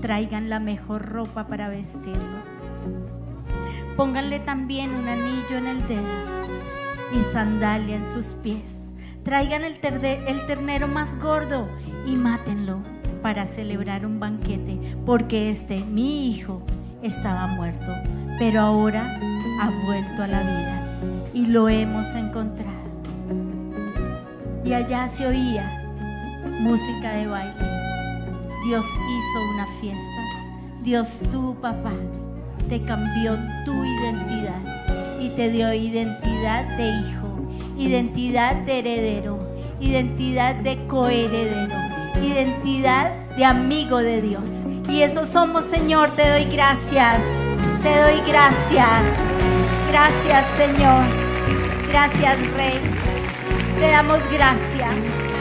traigan la mejor ropa para vestirlo. Pónganle también un anillo en el dedo y sandalia en sus pies. Traigan el, el ternero más gordo y mátenlo para celebrar un banquete, porque este, mi hijo, estaba muerto, pero ahora ha vuelto a la vida y lo hemos encontrado. Y allá se oía música de baile. Dios hizo una fiesta. Dios, tu papá, te cambió tu identidad y te dio identidad de hijo, identidad de heredero, identidad de coheredero, identidad de amigo de Dios. Y eso somos, Señor, te doy gracias. Te doy gracias. Gracias, Señor. Gracias, Rey. Te damos gracias.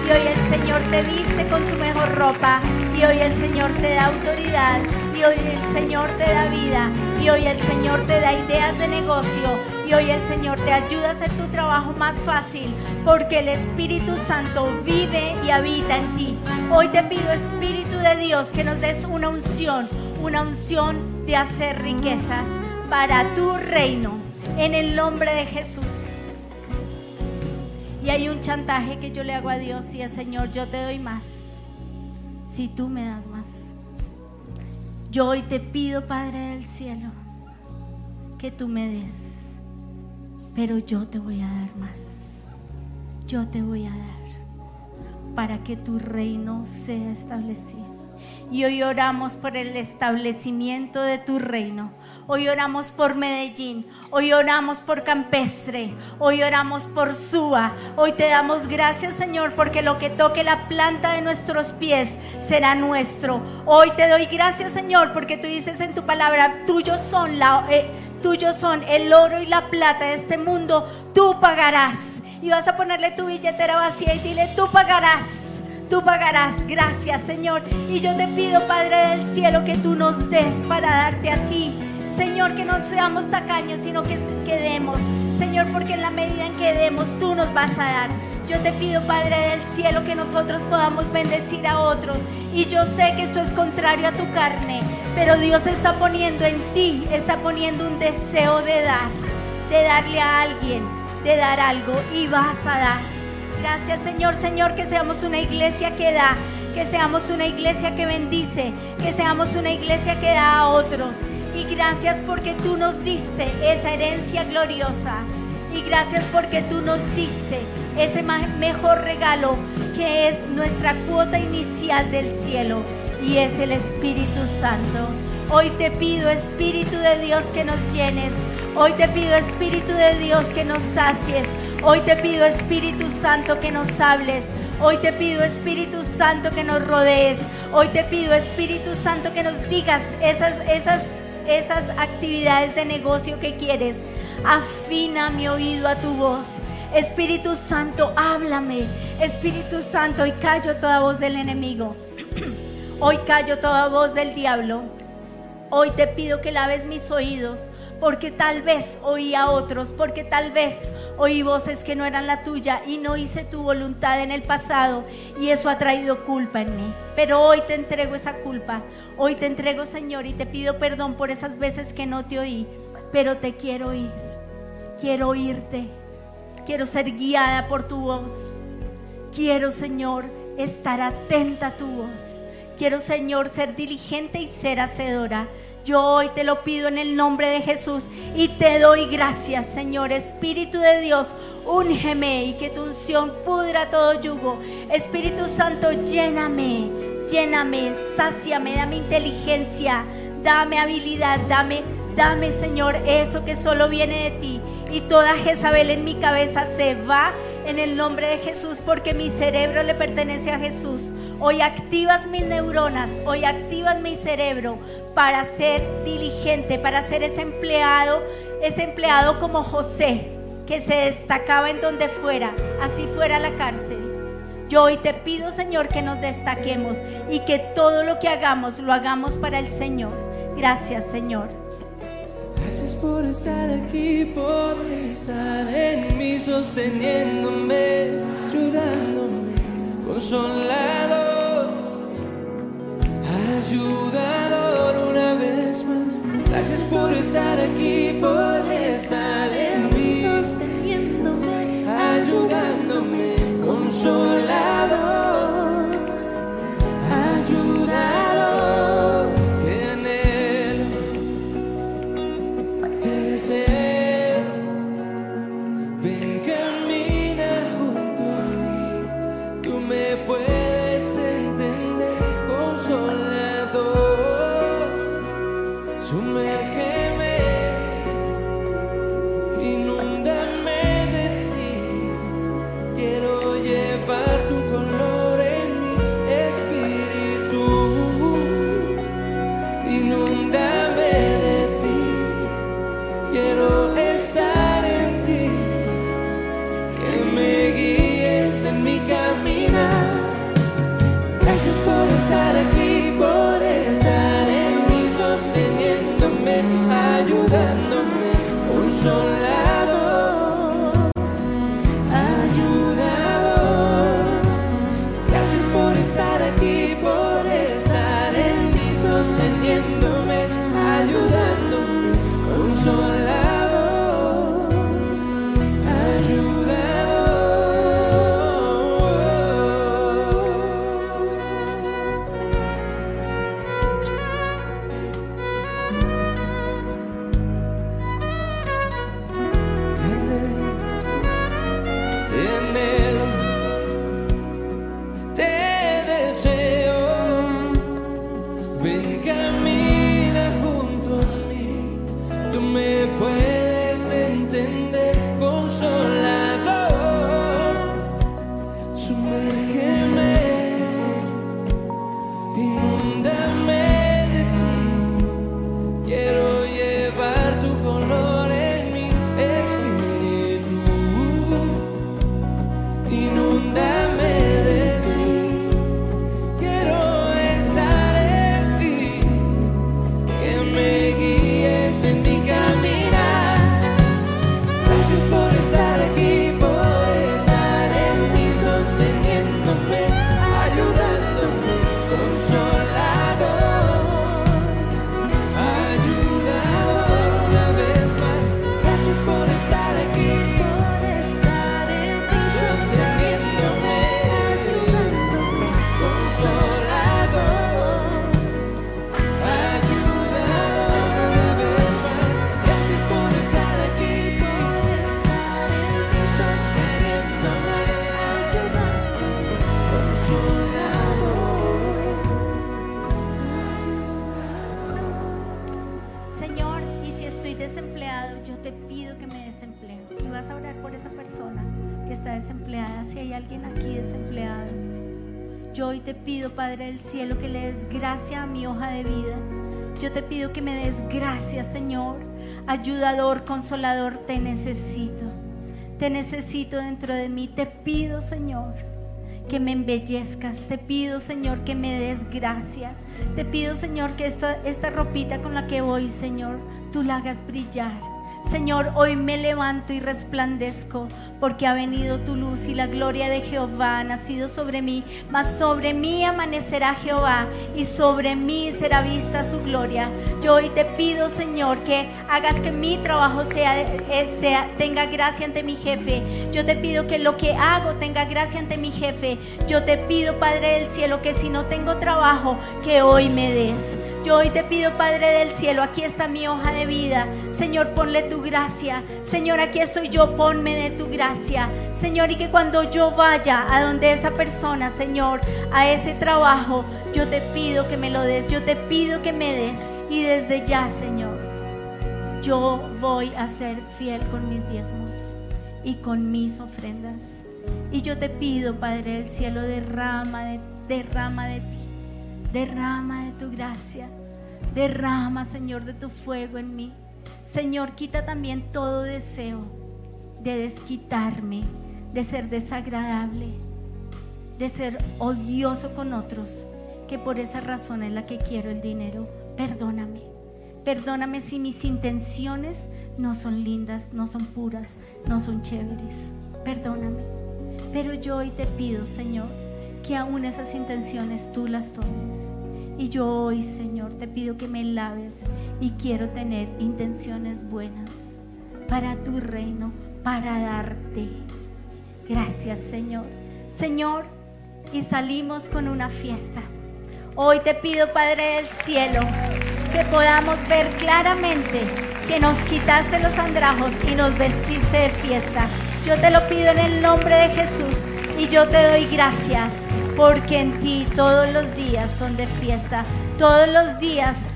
Y hoy el Señor te viste con su mejor ropa. Y hoy el Señor te da autoridad. Y hoy el Señor te da vida. Y hoy el Señor te da ideas de negocio. Y hoy el Señor te ayuda a hacer tu trabajo más fácil. Porque el Espíritu Santo vive y habita en ti. Hoy te pido, Espíritu de Dios, que nos des una unción. Una unción de hacer riquezas para tu reino. En el nombre de Jesús. Y hay un chantaje que yo le hago a Dios y es, Señor, yo te doy más si tú me das más. Yo hoy te pido, Padre del cielo, que tú me des, pero yo te voy a dar más. Yo te voy a dar para que tu reino sea establecido. Y hoy oramos por el establecimiento de tu reino. Hoy oramos por Medellín. Hoy oramos por Campestre. Hoy oramos por Suba. Hoy te damos gracias, Señor, porque lo que toque la planta de nuestros pies será nuestro. Hoy te doy gracias, Señor, porque tú dices en tu palabra, tuyos son, la, eh, tuyos son el oro y la plata de este mundo. Tú pagarás. Y vas a ponerle tu billetera vacía y dile, tú pagarás tú pagarás. Gracias, Señor. Y yo te pido, Padre del cielo, que tú nos des para darte a ti. Señor, que no seamos tacaños, sino que quedemos. Señor, porque en la medida en que demos, tú nos vas a dar. Yo te pido, Padre del cielo, que nosotros podamos bendecir a otros. Y yo sé que esto es contrario a tu carne, pero Dios está poniendo en ti, está poniendo un deseo de dar, de darle a alguien, de dar algo y vas a dar. Gracias Señor, Señor, que seamos una iglesia que da, que seamos una iglesia que bendice, que seamos una iglesia que da a otros. Y gracias porque tú nos diste esa herencia gloriosa. Y gracias porque tú nos diste ese mejor regalo que es nuestra cuota inicial del cielo y es el Espíritu Santo. Hoy te pido, Espíritu de Dios, que nos llenes. Hoy te pido, Espíritu de Dios, que nos sacies. Hoy te pido, Espíritu Santo, que nos hables. Hoy te pido, Espíritu Santo, que nos rodees. Hoy te pido, Espíritu Santo, que nos digas esas, esas, esas actividades de negocio que quieres. Afina mi oído a tu voz. Espíritu Santo, háblame. Espíritu Santo, hoy callo toda voz del enemigo. Hoy callo toda voz del diablo. Hoy te pido que laves mis oídos porque tal vez oí a otros, porque tal vez oí voces que no eran la tuya y no hice tu voluntad en el pasado y eso ha traído culpa en mí. Pero hoy te entrego esa culpa, hoy te entrego Señor y te pido perdón por esas veces que no te oí, pero te quiero oír, quiero oírte, quiero ser guiada por tu voz, quiero Señor estar atenta a tu voz. Quiero, Señor, ser diligente y ser hacedora. Yo hoy te lo pido en el nombre de Jesús y te doy gracias, Señor. Espíritu de Dios, úngeme y que tu unción pudra todo yugo. Espíritu Santo, lléname, lléname, sáciame, dame inteligencia, dame habilidad, dame, dame, Señor, eso que solo viene de ti. Y toda Jezabel en mi cabeza se va en el nombre de Jesús porque mi cerebro le pertenece a Jesús. Hoy activas mis neuronas, hoy activas mi cerebro para ser diligente, para ser ese empleado, ese empleado como José, que se destacaba en donde fuera, así fuera la cárcel. Yo hoy te pido, Señor, que nos destaquemos y que todo lo que hagamos lo hagamos para el Señor. Gracias, Señor. Gracias por estar aquí, por estar en mí, sosteniéndome, ayudándome, consolado ayudador una vez más. Gracias por estar aquí, por estar en mí, sosteniéndome, ayudándome, consolador, consolador, cielo, que le des gracia a mi hoja de vida. Yo te pido que me des gracia, Señor. Ayudador, consolador, te necesito. Te necesito dentro de mí. Te pido, Señor, que me embellezcas. Te pido, Señor, que me des gracia. Te pido, Señor, que esta, esta ropita con la que voy, Señor, tú la hagas brillar. Señor, hoy me levanto y resplandezco porque ha venido tu luz y la gloria de Jehová ha nacido sobre mí, mas sobre mí amanecerá Jehová y sobre mí será vista su gloria. Yo hoy te pido, Señor, que hagas que mi trabajo sea, eh, sea tenga gracia ante mi jefe. Yo te pido que lo que hago tenga gracia ante mi jefe. Yo te pido, Padre del cielo, que si no tengo trabajo, que hoy me des. Yo hoy te pido, Padre del cielo, aquí está mi hoja de vida. Señor, ponle tu gracia. Señor, aquí estoy yo, ponme de tu gracia. Señor, y que cuando yo vaya a donde esa persona, Señor, a ese trabajo, yo te pido que me lo des, yo te pido que me des. Y desde ya, Señor, yo voy a ser fiel con mis diezmos y con mis ofrendas. Y yo te pido, Padre del cielo, derrama de, derrama de ti, derrama de tu gracia, derrama, Señor, de tu fuego en mí. Señor, quita también todo deseo de desquitarme, de ser desagradable, de ser odioso con otros, que por esa razón es la que quiero el dinero. Perdóname. Perdóname si mis intenciones no son lindas, no son puras, no son chéveres. Perdóname. Pero yo hoy te pido, Señor, que aún esas intenciones tú las tomes y yo hoy, Señor, te pido que me laves y quiero tener intenciones buenas para tu reino, para darte. Gracias, Señor. Señor, y salimos con una fiesta. Hoy te pido, Padre del cielo, que podamos ver claramente que nos quitaste los andrajos y nos vestiste de fiesta. Yo te lo pido en el nombre de Jesús y yo te doy gracias porque en ti todos los días son de fiesta. Todos los días,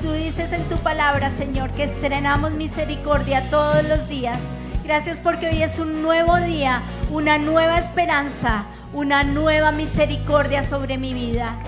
tú dices en tu palabra, Señor, que estrenamos misericordia todos los días. Gracias porque hoy es un nuevo día, una nueva esperanza, una nueva misericordia sobre mi vida.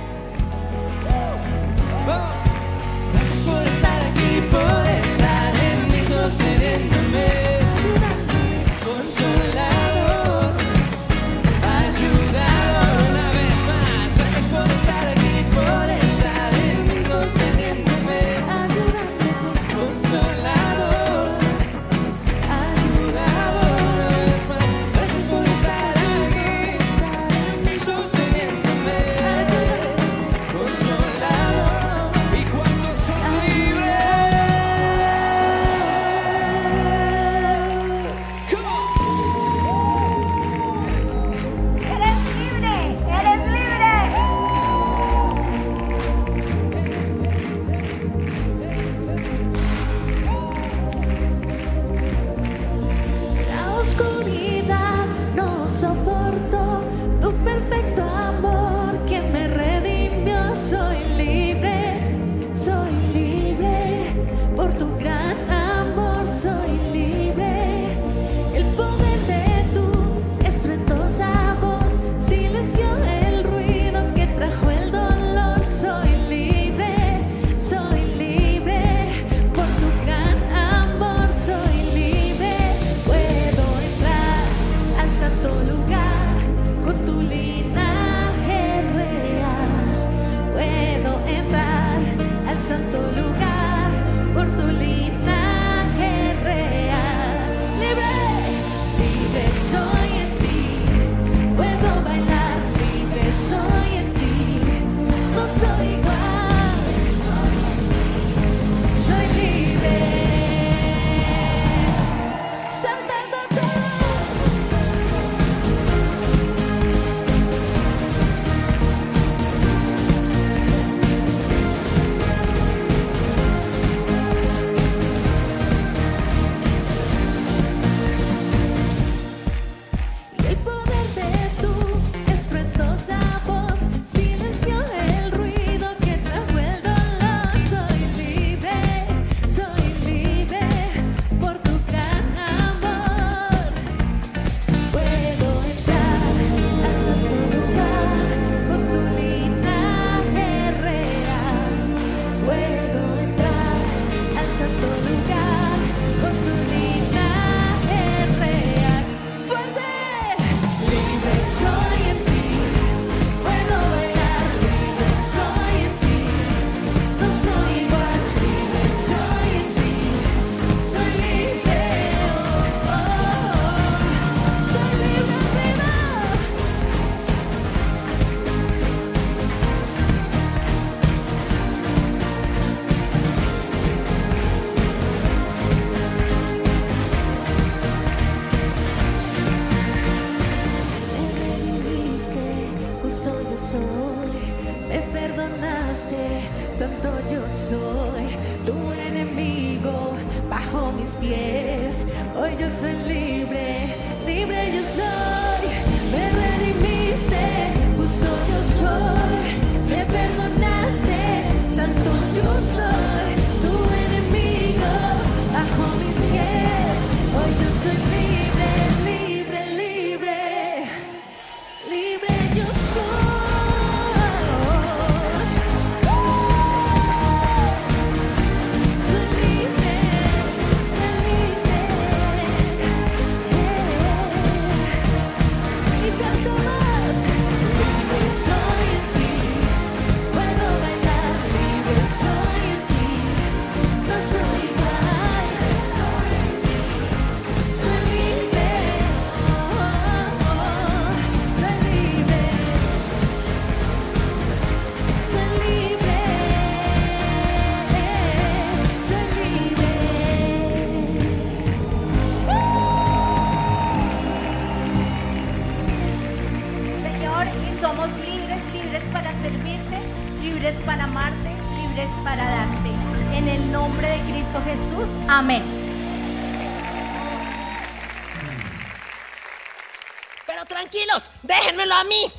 Pero